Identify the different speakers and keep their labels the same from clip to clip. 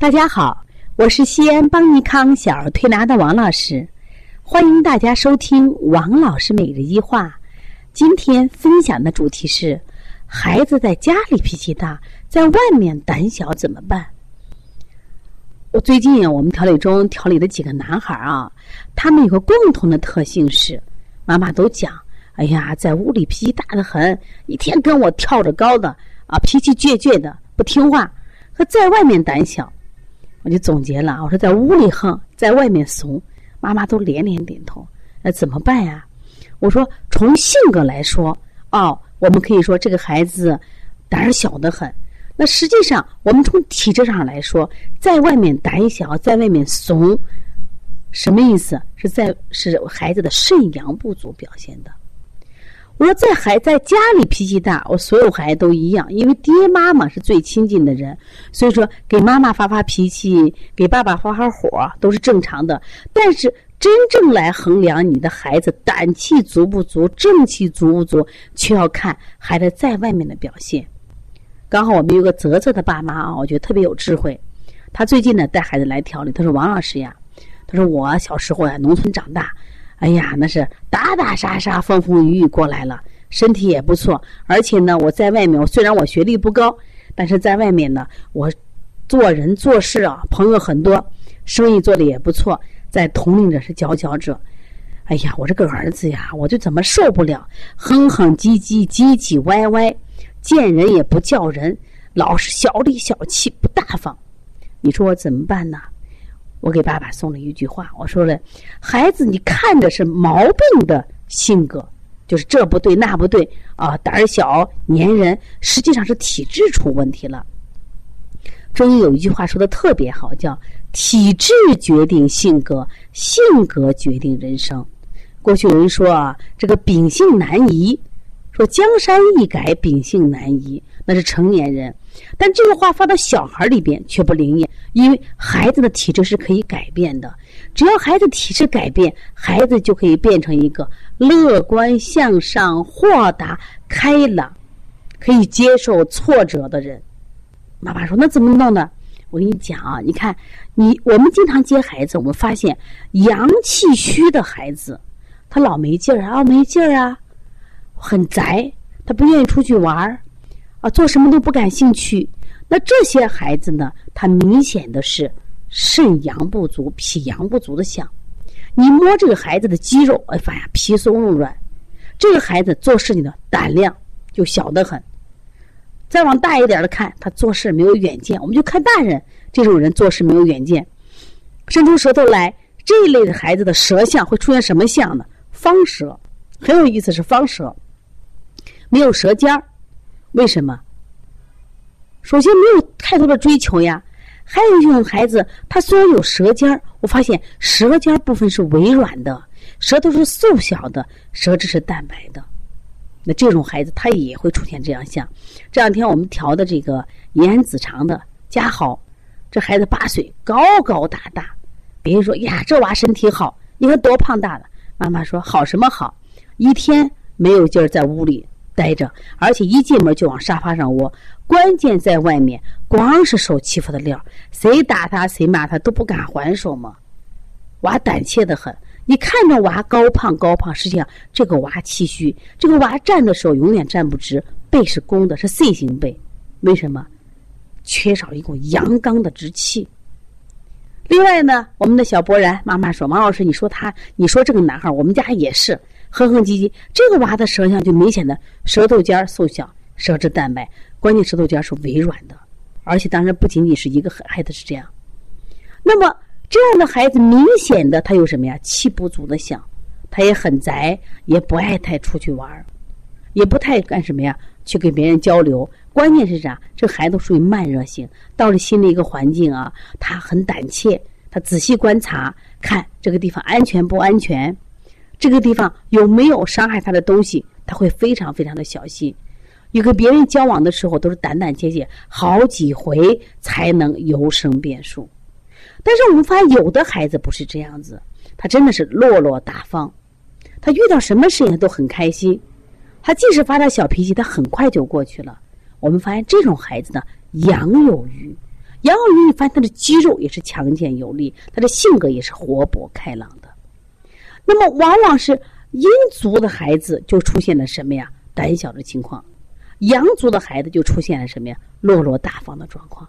Speaker 1: 大家好，我是西安邦尼康小儿推拿的王老师，欢迎大家收听王老师每日一话。今天分享的主题是：孩子在家里脾气大，在外面胆小怎么办？我最近我们调理中调理的几个男孩啊，他们有个共同的特性是，妈妈都讲，哎呀，在屋里脾气大的很，一天跟我跳着高的啊，脾气倔倔的，不听话，和在外面胆小。我就总结了，我说在屋里横，在外面怂，妈妈都连连点头。那怎么办呀？我说从性格来说，哦，我们可以说这个孩子胆小的很。那实际上，我们从体质上来说，在外面胆小，在外面怂，什么意思？是在是孩子的肾阳不足表现的。我说在孩在家里脾气大，我所有孩子都一样，因为爹妈妈是最亲近的人，所以说给妈妈发发脾气，给爸爸发发火都是正常的。但是真正来衡量你的孩子胆气足不足、正气足不足，却要看孩子在外面的表现。刚好我们有个泽泽的爸妈啊，我觉得特别有智慧。他最近呢带孩子来调理，他说：“王老师呀，他说我小时候呀，农村长大。”哎呀，那是打打杀杀、风风雨雨过来了，身体也不错。而且呢，我在外面，我虽然我学历不高，但是在外面呢，我做人做事啊，朋友很多，生意做的也不错，在同龄者是佼佼者。哎呀，我这个儿子呀，我就怎么受不了，哼哼唧唧、唧唧歪歪，见人也不叫人，老是小里小气、不大方。你说我怎么办呢？我给爸爸送了一句话，我说了：“孩子，你看着是毛病的性格，就是这不对那不对啊，胆小、粘人，实际上是体质出问题了。”中医有一句话说的特别好，叫“体质决定性格，性格决定人生”。过去有人说啊，这个秉性难移，说江山易改，秉性难移，那是成年人。但这个话放到小孩里边却不灵验，因为孩子的体质是可以改变的。只要孩子体质改变，孩子就可以变成一个乐观向上、豁达开朗、可以接受挫折的人。妈妈说：“那怎么弄呢？”我跟你讲啊，你看，你我们经常接孩子，我们发现阳气虚的孩子，他老没劲儿啊，没劲儿啊，很宅，他不愿意出去玩儿。啊，做什么都不感兴趣。那这些孩子呢？他明显的是肾阳不足、脾阳不足的象。你摸这个孩子的肌肉，哎，发现皮松肉软。这个孩子做事情的胆量就小得很。再往大一点的看，他做事没有远见。我们就看大人这种人做事没有远见，伸出舌头来。这一类的孩子的舌象会出现什么象呢？方舌，很有意思，是方舌，没有舌尖儿。为什么？首先没有太多的追求呀。还有一种孩子，他虽然有舌尖儿，我发现舌尖部分是微软的，舌头是瘦小的，舌质是淡白的。那这种孩子他也会出现这样像。这两天我们调的这个延安子肠的嘉豪，这孩子八岁，高高大大。别人说呀，这娃身体好，你看多胖大了。妈妈说好什么好？一天没有劲儿在屋里。待着，而且一进门就往沙发上窝。关键在外面，光是受欺负的料，谁打他谁骂他都不敢还手嘛。娃胆怯的很，你看着娃高胖高胖，实际上这个娃气虚，这个娃站的时候永远站不直，背是弓的，是 C 型背。为什么？缺少一股阳刚的之气。另外呢，我们的小博然妈妈说：“王老师，你说他，你说这个男孩，我们家也是。”哼哼唧唧，这个娃的舌象就明显的舌头尖儿瘦小，舌质淡白，关键舌头尖儿是微软的，而且当然不仅仅是一个孩子是这样。那么这样的孩子明显的他有什么呀？气不足的象，他也很宅，也不爱太出去玩儿也不太干什么呀？去跟别人交流。关键是啥？这孩子属于慢热型，到了新的一个环境啊，他很胆怯，他仔细观察，看这个地方安全不安全。这个地方有没有伤害他的东西，他会非常非常的小心。你跟别人交往的时候都是胆胆怯怯，好几回才能由生变数。但是我们发现有的孩子不是这样子，他真的是落落大方，他遇到什么事情都很开心。他即使发点小脾气，他很快就过去了。我们发现这种孩子呢，阳有余，杨晓云，你发现他的肌肉也是强健有力，他的性格也是活泼开朗的。那么，往往是阴足的孩子就出现了什么呀？胆小的情况。阳足的孩子就出现了什么呀？落落大方的状况。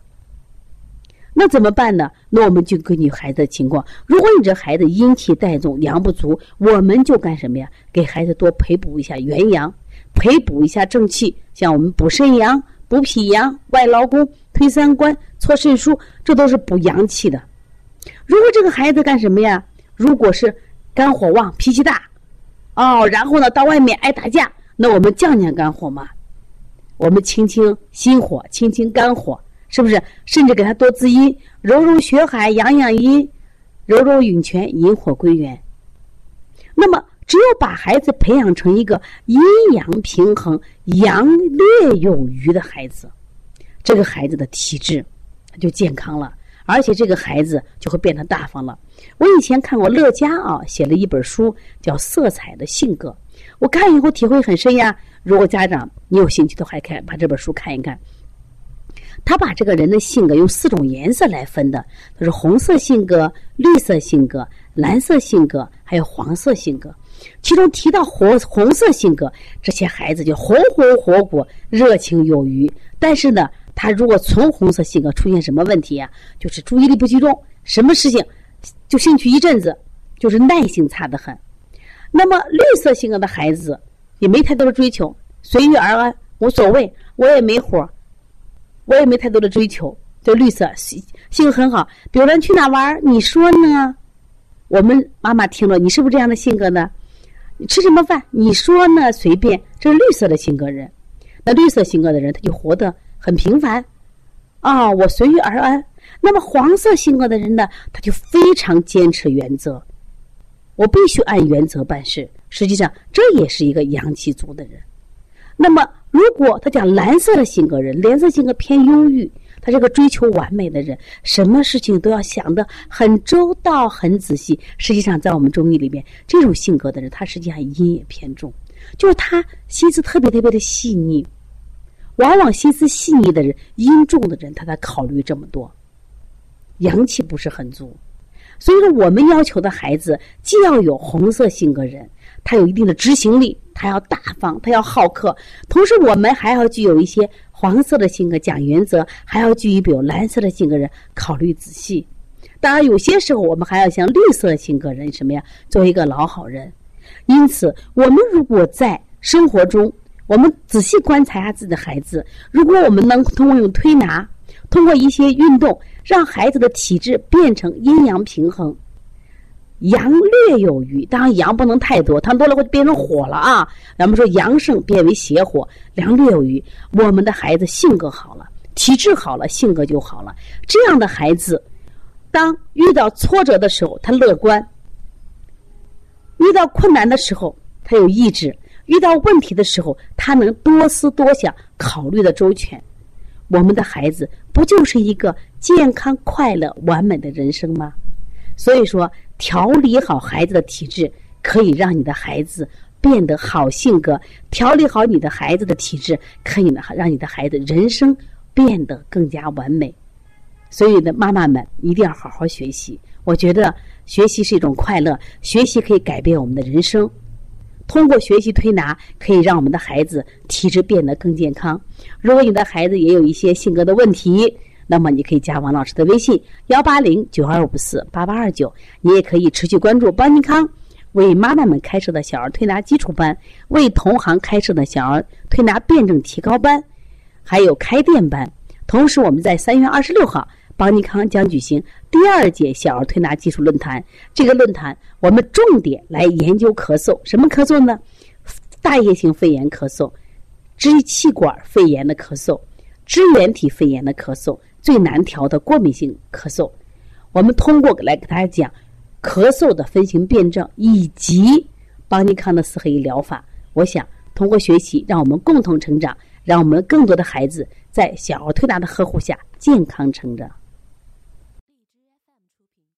Speaker 1: 那怎么办呢？那我们就根据孩子的情况，如果你这孩子阴气带重、阳不足，我们就干什么呀？给孩子多培补一下元阳，培补一下正气，像我们补肾阳、补脾阳、外劳宫、推三关、搓肾腧，这都是补阳气的。如果这个孩子干什么呀？如果是肝火旺、脾气大，哦，然后呢，到外面爱打架，那我们降降肝火嘛。我们清清心火，清清肝火，是不是？甚至给他多滋阴，揉揉血海，养养阴，揉揉涌泉，引火归元。那么，只有把孩子培养成一个阴阳平衡、阳略有余的孩子，这个孩子的体质就健康了，而且这个孩子就会变得大方了。我以前看过乐嘉啊写了一本书，叫《色彩的性格》，我看以后体会很深呀。如果家长你有兴趣的话，看把这本书看一看。他把这个人的性格用四种颜色来分的，他是红色性格、绿色性格、蓝色性格，还有黄色性格。其中提到红红色性格，这些孩子就红红火火、热情有余。但是呢，他如果纯红色性格出现什么问题呀？就是注意力不集中，什么事情就兴趣一阵子，就是耐性差得很。那么绿色性格的孩子。也没太多的追求，随遇而安，无所谓。我也没活我也没太多的追求。就绿色性性格很好，比如咱去哪玩你说呢？我们妈妈听了，你是不是这样的性格呢？你吃什么饭？你说呢？随便，这是绿色的性格人。那绿色性格的人，他就活得很平凡啊，我随遇而安。那么黄色性格的人呢，他就非常坚持原则，我必须按原则办事。实际上，这也是一个阳气足的人。那么，如果他讲蓝色的性格人，蓝色性格偏忧郁，他这个追求完美的人，什么事情都要想得很周到、很仔细。实际上，在我们中医里面，这种性格的人，他实际上阴也偏重，就是他心思特别特别的细腻。往往心思细腻的人，阴重的人，他才考虑这么多，阳气不是很足。所以说，我们要求的孩子，既要有红色性格人。他有一定的执行力，他要大方，他要好客。同时，我们还要具有一些黄色的性格，讲原则；还要具有比如蓝色的性格人，考虑仔细。当然，有些时候我们还要像绿色性格人什么呀，做一个老好人。因此，我们如果在生活中，我们仔细观察一下自己的孩子，如果我们能通过用推拿，通过一些运动，让孩子的体质变成阴阳平衡。阳略有余，当然阳不能太多，太多了会变成火了啊。咱们说阳盛变为邪火，阳略有余，我们的孩子性格好了，体质好了，性格就好了。这样的孩子，当遇到挫折的时候，他乐观；遇到困难的时候，他有意志；遇到问题的时候，他能多思多想，考虑的周全。我们的孩子不就是一个健康、快乐、完美的人生吗？所以说。调理好孩子的体质，可以让你的孩子变得好性格；调理好你的孩子的体质，可以呢让你的孩子人生变得更加完美。所以呢，妈妈们一定要好好学习。我觉得学习是一种快乐，学习可以改变我们的人生。通过学习推拿，可以让我们的孩子体质变得更健康。如果你的孩子也有一些性格的问题，那么你可以加王老师的微信幺八零九二五四八八二九，你也可以持续关注邦尼康为妈妈们开设的小儿推拿基础班，为同行开设的小儿推拿辩证提高班，还有开店班。同时，我们在三月二十六号，邦尼康将举行第二届小儿推拿技术论坛。这个论坛我们重点来研究咳嗽，什么咳嗽呢？大叶性肺炎咳嗽、支气管肺炎的咳嗽、支原体肺炎的咳嗽。最难调的过敏性咳嗽，我们通过来给大家讲咳嗽的分型辩证以及邦尼康的四合一疗法。我想通过学习，让我们共同成长，让我们更多的孩子在小儿推拿的呵护下健康成长。